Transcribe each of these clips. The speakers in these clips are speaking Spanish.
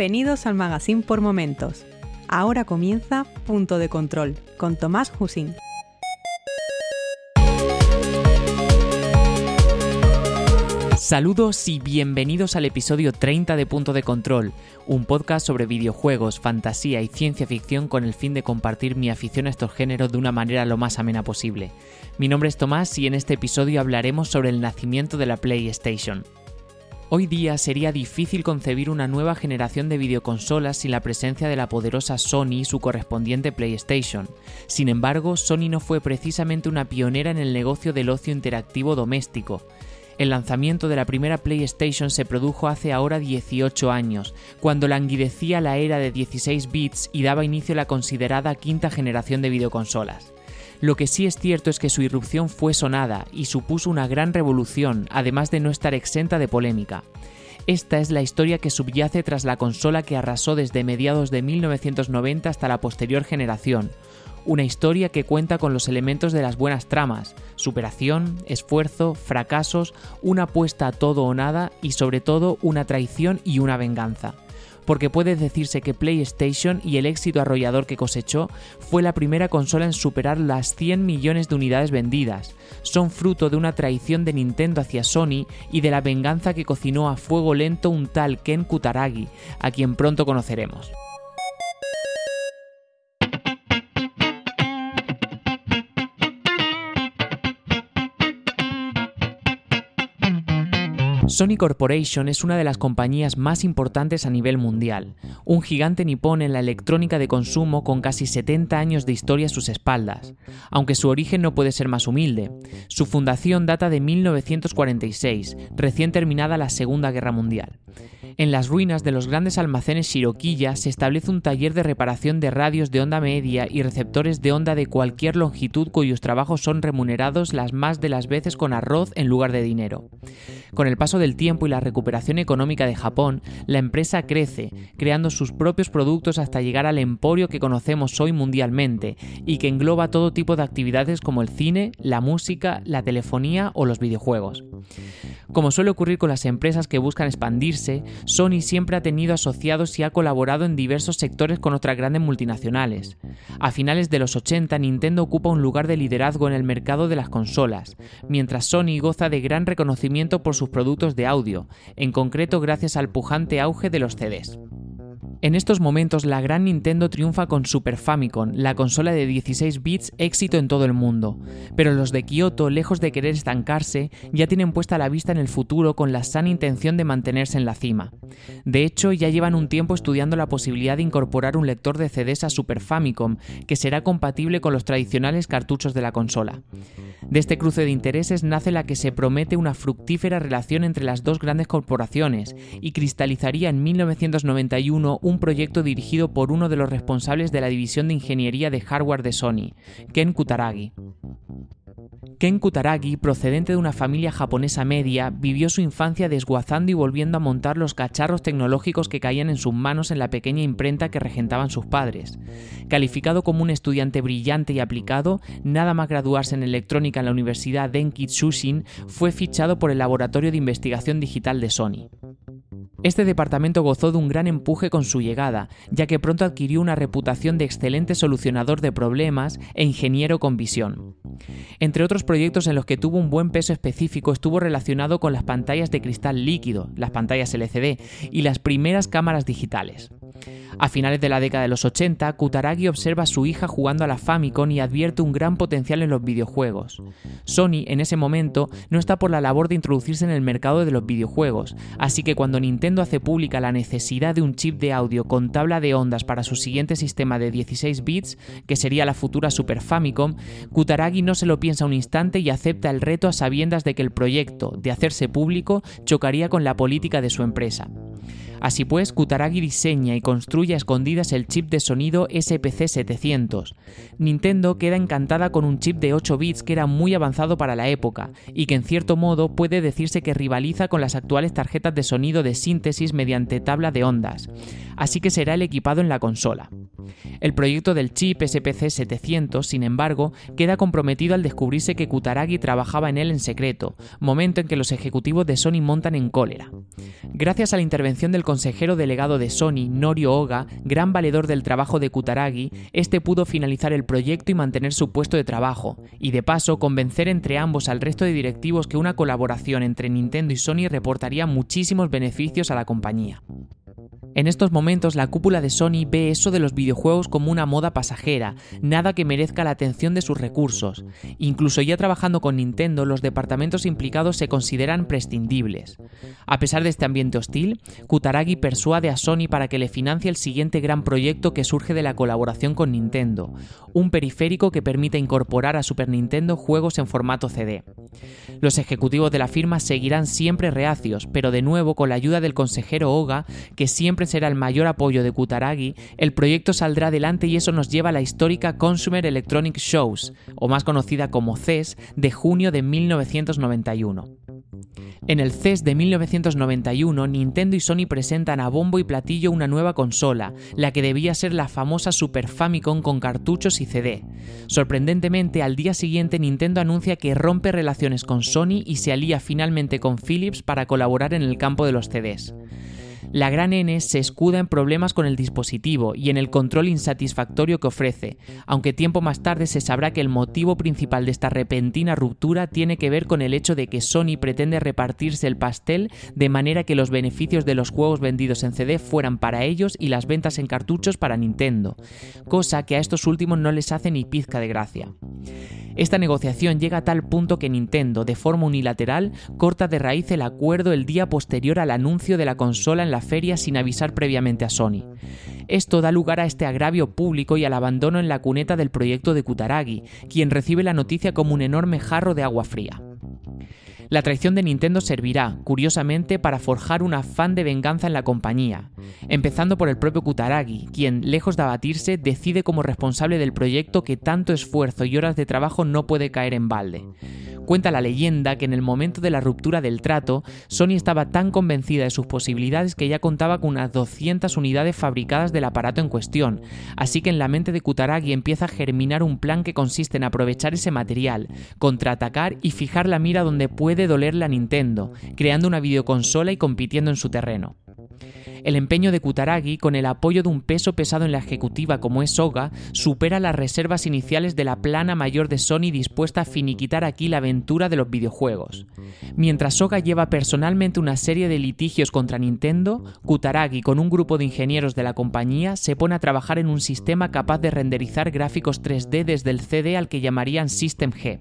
Bienvenidos al Magazine por Momentos. Ahora comienza Punto de Control con Tomás Husín. Saludos y bienvenidos al episodio 30 de Punto de Control, un podcast sobre videojuegos, fantasía y ciencia ficción con el fin de compartir mi afición a estos géneros de una manera lo más amena posible. Mi nombre es Tomás y en este episodio hablaremos sobre el nacimiento de la PlayStation. Hoy día sería difícil concebir una nueva generación de videoconsolas sin la presencia de la poderosa Sony y su correspondiente PlayStation. Sin embargo, Sony no fue precisamente una pionera en el negocio del ocio interactivo doméstico. El lanzamiento de la primera PlayStation se produjo hace ahora 18 años, cuando languidecía la era de 16 bits y daba inicio a la considerada quinta generación de videoconsolas. Lo que sí es cierto es que su irrupción fue sonada y supuso una gran revolución, además de no estar exenta de polémica. Esta es la historia que subyace tras la consola que arrasó desde mediados de 1990 hasta la posterior generación, una historia que cuenta con los elementos de las buenas tramas, superación, esfuerzo, fracasos, una apuesta a todo o nada y sobre todo una traición y una venganza. Porque puede decirse que PlayStation y el éxito arrollador que cosechó fue la primera consola en superar las 100 millones de unidades vendidas. Son fruto de una traición de Nintendo hacia Sony y de la venganza que cocinó a fuego lento un tal Ken Kutaragi, a quien pronto conoceremos. Sony Corporation es una de las compañías más importantes a nivel mundial, un gigante nipón en la electrónica de consumo con casi 70 años de historia a sus espaldas, aunque su origen no puede ser más humilde. Su fundación data de 1946, recién terminada la Segunda Guerra Mundial. En las ruinas de los grandes almacenes Shiroquilla se establece un taller de reparación de radios de onda media y receptores de onda de cualquier longitud cuyos trabajos son remunerados las más de las veces con arroz en lugar de dinero. Con el paso del tiempo y la recuperación económica de Japón, la empresa crece, creando sus propios productos hasta llegar al emporio que conocemos hoy mundialmente y que engloba todo tipo de actividades como el cine, la música, la telefonía o los videojuegos. Como suele ocurrir con las empresas que buscan expandirse, Sony siempre ha tenido asociados y ha colaborado en diversos sectores con otras grandes multinacionales. A finales de los 80, Nintendo ocupa un lugar de liderazgo en el mercado de las consolas, mientras Sony goza de gran reconocimiento por sus productos de audio, en concreto gracias al pujante auge de los CDs. En estos momentos la gran Nintendo triunfa con Super Famicom, la consola de 16 bits éxito en todo el mundo, pero los de Kyoto, lejos de querer estancarse, ya tienen puesta la vista en el futuro con la sana intención de mantenerse en la cima. De hecho, ya llevan un tiempo estudiando la posibilidad de incorporar un lector de CDs a Super Famicom, que será compatible con los tradicionales cartuchos de la consola. De este cruce de intereses nace la que se promete una fructífera relación entre las dos grandes corporaciones y cristalizaría en 1991 un proyecto dirigido por uno de los responsables de la división de ingeniería de hardware de Sony, Ken Kutaragi. Ken Kutaragi, procedente de una familia japonesa media, vivió su infancia desguazando y volviendo a montar los cacharros tecnológicos que caían en sus manos en la pequeña imprenta que regentaban sus padres. Calificado como un estudiante brillante y aplicado, nada más graduarse en electrónica en la Universidad Denki Tsushin, fue fichado por el Laboratorio de Investigación Digital de Sony. Este departamento gozó de un gran empuje con su llegada, ya que pronto adquirió una reputación de excelente solucionador de problemas e ingeniero con visión. Entre otros proyectos en los que tuvo un buen peso específico estuvo relacionado con las pantallas de cristal líquido, las pantallas LCD y las primeras cámaras digitales. A finales de la década de los 80, Kutaragi observa a su hija jugando a la Famicom y advierte un gran potencial en los videojuegos. Sony, en ese momento, no está por la labor de introducirse en el mercado de los videojuegos, así que cuando Nintendo hace pública la necesidad de un chip de audio con tabla de ondas para su siguiente sistema de 16 bits, que sería la futura Super Famicom, Kutaragi no se lo piensa un instante y acepta el reto a sabiendas de que el proyecto, de hacerse público, chocaría con la política de su empresa. Así pues, Kutaragi diseña y construye a escondidas el chip de sonido SPC 700. Nintendo queda encantada con un chip de 8 bits que era muy avanzado para la época y que en cierto modo puede decirse que rivaliza con las actuales tarjetas de sonido de síntesis mediante tabla de ondas, así que será el equipado en la consola. El proyecto del chip SPC 700, sin embargo, queda comprometido al descubrirse que Kutaragi trabajaba en él en secreto, momento en que los ejecutivos de Sony montan en cólera. Gracias a la intervención del consejero delegado de Sony, Norio Oga, gran valedor del trabajo de Kutaragi, este pudo finalizar el proyecto y mantener su puesto de trabajo, y de paso convencer entre ambos al resto de directivos que una colaboración entre Nintendo y Sony reportaría muchísimos beneficios a la compañía. En estos momentos la cúpula de Sony ve eso de los videojuegos como una moda pasajera, nada que merezca la atención de sus recursos. Incluso ya trabajando con Nintendo, los departamentos implicados se consideran prescindibles. A pesar de este ambiente hostil, Kutaragi persuade a Sony para que le financie el siguiente gran proyecto que surge de la colaboración con Nintendo, un periférico que permite incorporar a Super Nintendo juegos en formato CD. Los ejecutivos de la firma seguirán siempre reacios, pero de nuevo con la ayuda del consejero Oga, que siempre será el mayor apoyo de Kutaragi, el proyecto saldrá adelante y eso nos lleva a la histórica Consumer Electronic Shows, o más conocida como CES, de junio de 1991. En el CES de 1991, Nintendo y Sony presentan a bombo y platillo una nueva consola, la que debía ser la famosa Super Famicom con cartuchos y CD. Sorprendentemente, al día siguiente Nintendo anuncia que rompe relaciones con Sony y se alía finalmente con Philips para colaborar en el campo de los CDs. La gran N se escuda en problemas con el dispositivo y en el control insatisfactorio que ofrece, aunque tiempo más tarde se sabrá que el motivo principal de esta repentina ruptura tiene que ver con el hecho de que Sony pretende repartirse el pastel de manera que los beneficios de los juegos vendidos en CD fueran para ellos y las ventas en cartuchos para Nintendo, cosa que a estos últimos no les hace ni pizca de gracia. Esta negociación llega a tal punto que Nintendo, de forma unilateral, corta de raíz el acuerdo el día posterior al anuncio de la consola en feria sin avisar previamente a Sony. Esto da lugar a este agravio público y al abandono en la cuneta del proyecto de Kutaragi, quien recibe la noticia como un enorme jarro de agua fría. La traición de Nintendo servirá, curiosamente, para forjar un afán de venganza en la compañía, empezando por el propio Kutaragi, quien, lejos de abatirse, decide como responsable del proyecto que tanto esfuerzo y horas de trabajo no puede caer en balde. Cuenta la leyenda que en el momento de la ruptura del trato, Sony estaba tan convencida de sus posibilidades que ya contaba con unas 200 unidades fabricadas del aparato en cuestión, así que en la mente de Kutaragi empieza a germinar un plan que consiste en aprovechar ese material, contraatacar y fijar la mira donde puede doler la Nintendo, creando una videoconsola y compitiendo en su terreno. El empeño de Kutaragi, con el apoyo de un peso pesado en la ejecutiva como es Soga, supera las reservas iniciales de la plana mayor de Sony dispuesta a finiquitar aquí la aventura de los videojuegos. Mientras Soga lleva personalmente una serie de litigios contra Nintendo, Kutaragi, con un grupo de ingenieros de la compañía, se pone a trabajar en un sistema capaz de renderizar gráficos 3D desde el CD al que llamarían System G.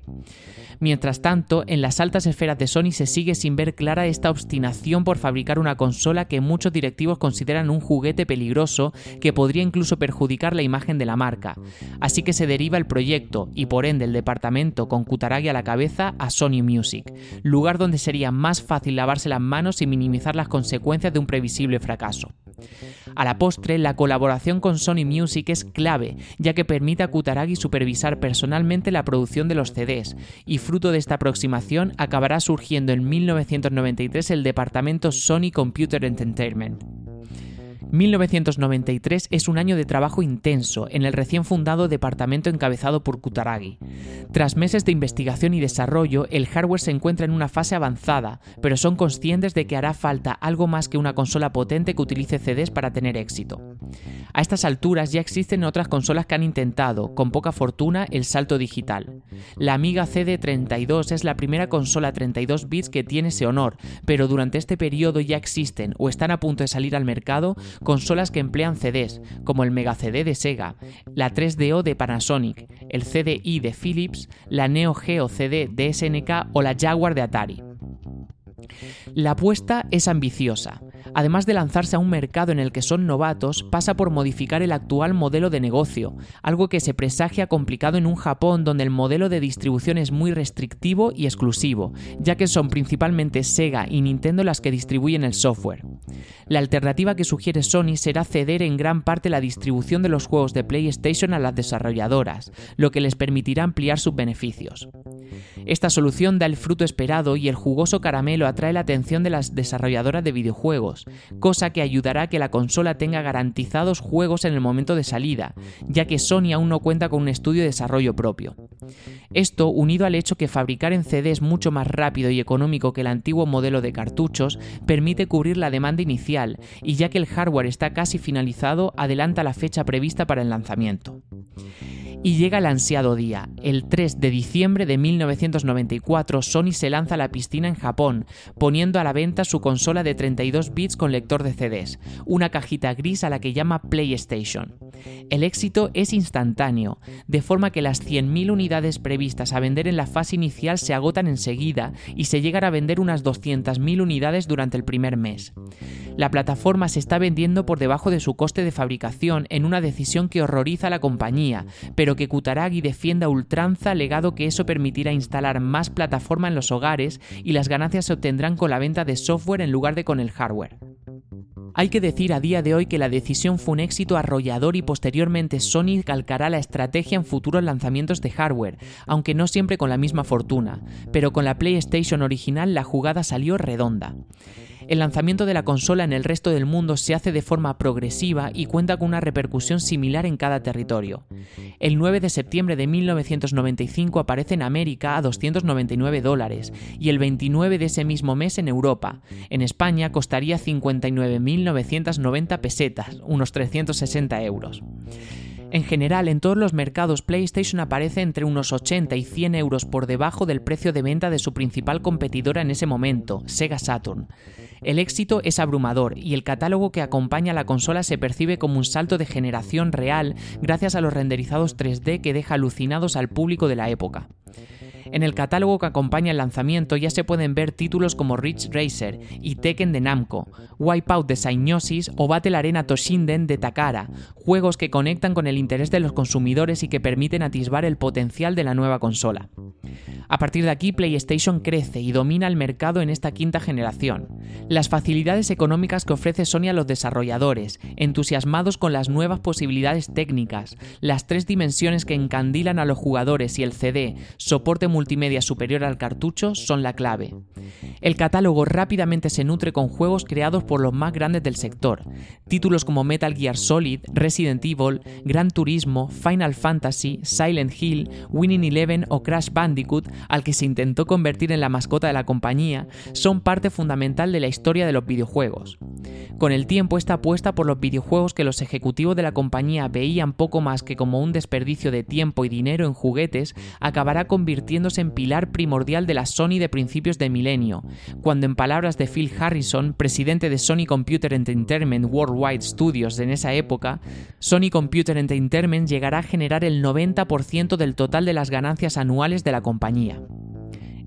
Mientras tanto, en las altas esferas de Sony se sigue sin ver clara esta obstinación por fabricar una consola que muchos directivos consideran un juguete peligroso que podría incluso perjudicar la imagen de la marca. Así que se deriva el proyecto y por ende el departamento con Kutaragi a la cabeza a Sony Music, lugar donde sería más fácil lavarse las manos y minimizar las consecuencias de un previsible fracaso. A la postre, la colaboración con Sony Music es clave, ya que permite a Kutaragi supervisar personalmente la producción de los CDs, y fruto de esta aproximación acabará surgiendo en 1993 el departamento Sony Computer Entertainment. 1993 es un año de trabajo intenso en el recién fundado departamento encabezado por Kutaragi. Tras meses de investigación y desarrollo, el hardware se encuentra en una fase avanzada, pero son conscientes de que hará falta algo más que una consola potente que utilice CDs para tener éxito. A estas alturas ya existen otras consolas que han intentado, con poca fortuna, el salto digital. La Amiga CD32 es la primera consola 32 bits que tiene ese honor, pero durante este periodo ya existen o están a punto de salir al mercado consolas que emplean CDs, como el Mega CD de Sega, la 3DO de Panasonic, el CDI de Philips, la Neo Geo CD de SNK o la Jaguar de Atari. La apuesta es ambiciosa. Además de lanzarse a un mercado en el que son novatos, pasa por modificar el actual modelo de negocio, algo que se presagia complicado en un Japón donde el modelo de distribución es muy restrictivo y exclusivo, ya que son principalmente Sega y Nintendo las que distribuyen el software. La alternativa que sugiere Sony será ceder en gran parte la distribución de los juegos de PlayStation a las desarrolladoras, lo que les permitirá ampliar sus beneficios. Esta solución da el fruto esperado y el jugoso caramelo atrae la atención de las desarrolladoras de videojuegos, cosa que ayudará a que la consola tenga garantizados juegos en el momento de salida, ya que Sony aún no cuenta con un estudio de desarrollo propio. Esto, unido al hecho que fabricar en CD es mucho más rápido y económico que el antiguo modelo de cartuchos, permite cubrir la demanda inicial, y ya que el hardware está casi finalizado, adelanta la fecha prevista para el lanzamiento. Y llega el ansiado día. El 3 de diciembre de 1994, Sony se lanza a la piscina en Japón, poniendo a la venta su consola de 32 bits con lector de CDs, una cajita gris a la que llama PlayStation. El éxito es instantáneo, de forma que las 100.000 unidades previstas a vender en la fase inicial se agotan enseguida y se llegan a vender unas 200.000 unidades durante el primer mes. La plataforma se está vendiendo por debajo de su coste de fabricación en una decisión que horroriza a la compañía, pero que Kutaragi defienda ultranza legado que eso permitirá instalar más plataforma en los hogares y las ganancias se obtendrán con la venta de software en lugar de con el hardware. Hay que decir a día de hoy que la decisión fue un éxito arrollador y posteriormente Sony calcará la estrategia en futuros lanzamientos de hardware, aunque no siempre con la misma fortuna, pero con la PlayStation original la jugada salió redonda. El lanzamiento de la consola en el resto del mundo se hace de forma progresiva y cuenta con una repercusión similar en cada territorio. El 9 de septiembre de 1995 aparece en América a 299 dólares y el 29 de ese mismo mes en Europa. En España costaría 59.990 pesetas, unos 360 euros. En general, en todos los mercados, PlayStation aparece entre unos 80 y 100 euros por debajo del precio de venta de su principal competidora en ese momento, Sega Saturn. El éxito es abrumador y el catálogo que acompaña a la consola se percibe como un salto de generación real gracias a los renderizados 3D que deja alucinados al público de la época. En el catálogo que acompaña el lanzamiento ya se pueden ver títulos como Ridge Racer y Tekken de Namco, Wipeout de Psygnosis o Battle Arena Toshinden de Takara, juegos que conectan con el interés de los consumidores y que permiten atisbar el potencial de la nueva consola. A partir de aquí, PlayStation crece y domina el mercado en esta quinta generación. Las facilidades económicas que ofrece Sony a los desarrolladores, entusiasmados con las nuevas posibilidades técnicas, las tres dimensiones que encandilan a los jugadores y el CD, soporte superior al cartucho, son la clave. El catálogo rápidamente se nutre con juegos creados por los más grandes del sector, títulos como Metal Gear Solid, Resident Evil, Gran Turismo, Final Fantasy, Silent Hill, Winning Eleven o Crash Bandicoot al que se intentó convertir en la mascota de la compañía, son parte fundamental de la historia de los videojuegos. Con el tiempo esta apuesta por los videojuegos que los ejecutivos de la compañía veían poco más que como un desperdicio de tiempo y dinero en juguetes, acabará convirtiéndose en pilar primordial de la Sony de principios de milenio, cuando en palabras de Phil Harrison, presidente de Sony Computer Entertainment Worldwide Studios en esa época, Sony Computer Entertainment llegará a generar el 90% del total de las ganancias anuales de la compañía.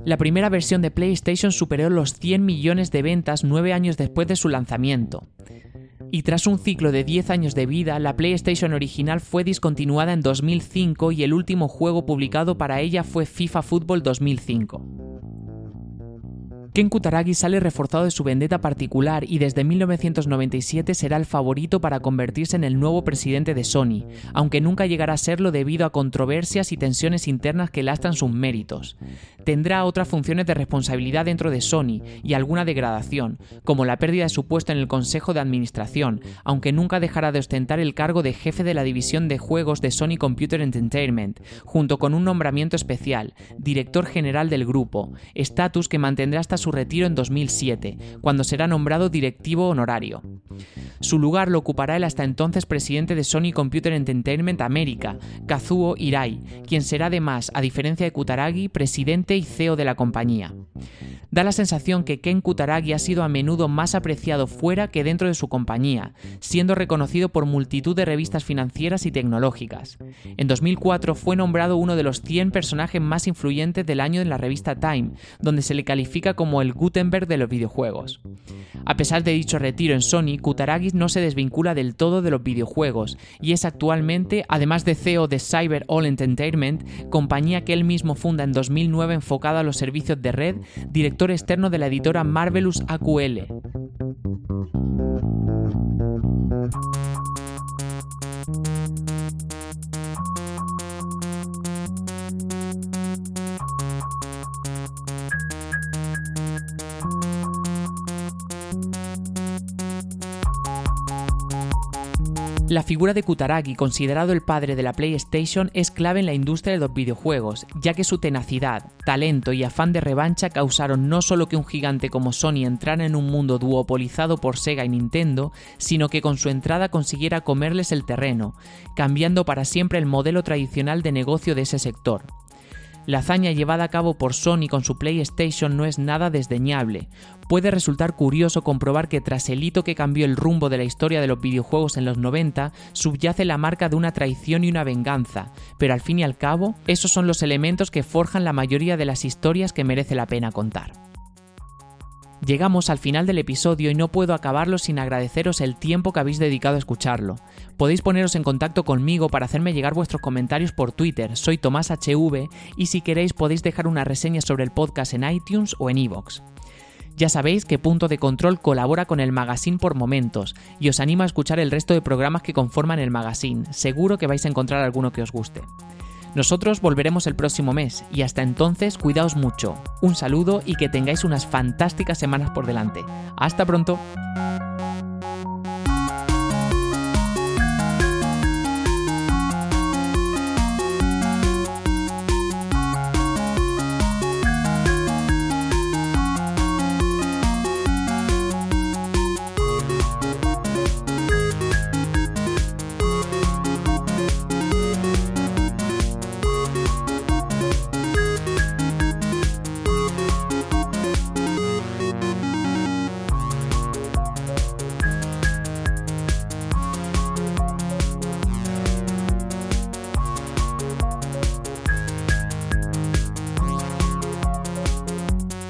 La primera versión de PlayStation superó los 100 millones de ventas nueve años después de su lanzamiento. Y tras un ciclo de 10 años de vida, la PlayStation original fue discontinuada en 2005 y el último juego publicado para ella fue FIFA Football 2005. Ken Kutaragi sale reforzado de su vendetta particular y desde 1997 será el favorito para convertirse en el nuevo presidente de Sony, aunque nunca llegará a serlo debido a controversias y tensiones internas que lastran sus méritos. Tendrá otras funciones de responsabilidad dentro de Sony y alguna degradación, como la pérdida de su puesto en el Consejo de Administración, aunque nunca dejará de ostentar el cargo de jefe de la división de juegos de Sony Computer Entertainment, junto con un nombramiento especial, director general del grupo, estatus que mantendrá hasta su retiro en 2007, cuando será nombrado directivo honorario. Su lugar lo ocupará el hasta entonces presidente de Sony Computer Entertainment América, Kazuo Hirai, quien será además, a diferencia de Kutaragi, presidente y CEO de la compañía. Da la sensación que Ken Kutaragi ha sido a menudo más apreciado fuera que dentro de su compañía, siendo reconocido por multitud de revistas financieras y tecnológicas. En 2004 fue nombrado uno de los 100 personajes más influyentes del año en la revista Time, donde se le califica como el Gutenberg de los videojuegos. A pesar de dicho retiro en Sony, Kutaragi no se desvincula del todo de los videojuegos y es actualmente, además de CEO de Cyber All Entertainment, compañía que él mismo funda en 2009 enfocada a los servicios de red, director externo de la editora Marvelous AQL. La figura de Kutaragi, considerado el padre de la PlayStation, es clave en la industria de los videojuegos, ya que su tenacidad, talento y afán de revancha causaron no solo que un gigante como Sony entrara en un mundo duopolizado por Sega y Nintendo, sino que con su entrada consiguiera comerles el terreno, cambiando para siempre el modelo tradicional de negocio de ese sector. La hazaña llevada a cabo por Sony con su PlayStation no es nada desdeñable. Puede resultar curioso comprobar que tras el hito que cambió el rumbo de la historia de los videojuegos en los 90, subyace la marca de una traición y una venganza, pero al fin y al cabo, esos son los elementos que forjan la mayoría de las historias que merece la pena contar. Llegamos al final del episodio y no puedo acabarlo sin agradeceros el tiempo que habéis dedicado a escucharlo. Podéis poneros en contacto conmigo para hacerme llegar vuestros comentarios por Twitter, soy Tomás HV, y si queréis podéis dejar una reseña sobre el podcast en iTunes o en iVoox. Ya sabéis que Punto de Control colabora con el magazine por momentos y os animo a escuchar el resto de programas que conforman el magazine, seguro que vais a encontrar alguno que os guste. Nosotros volveremos el próximo mes y hasta entonces cuidaos mucho. Un saludo y que tengáis unas fantásticas semanas por delante. Hasta pronto.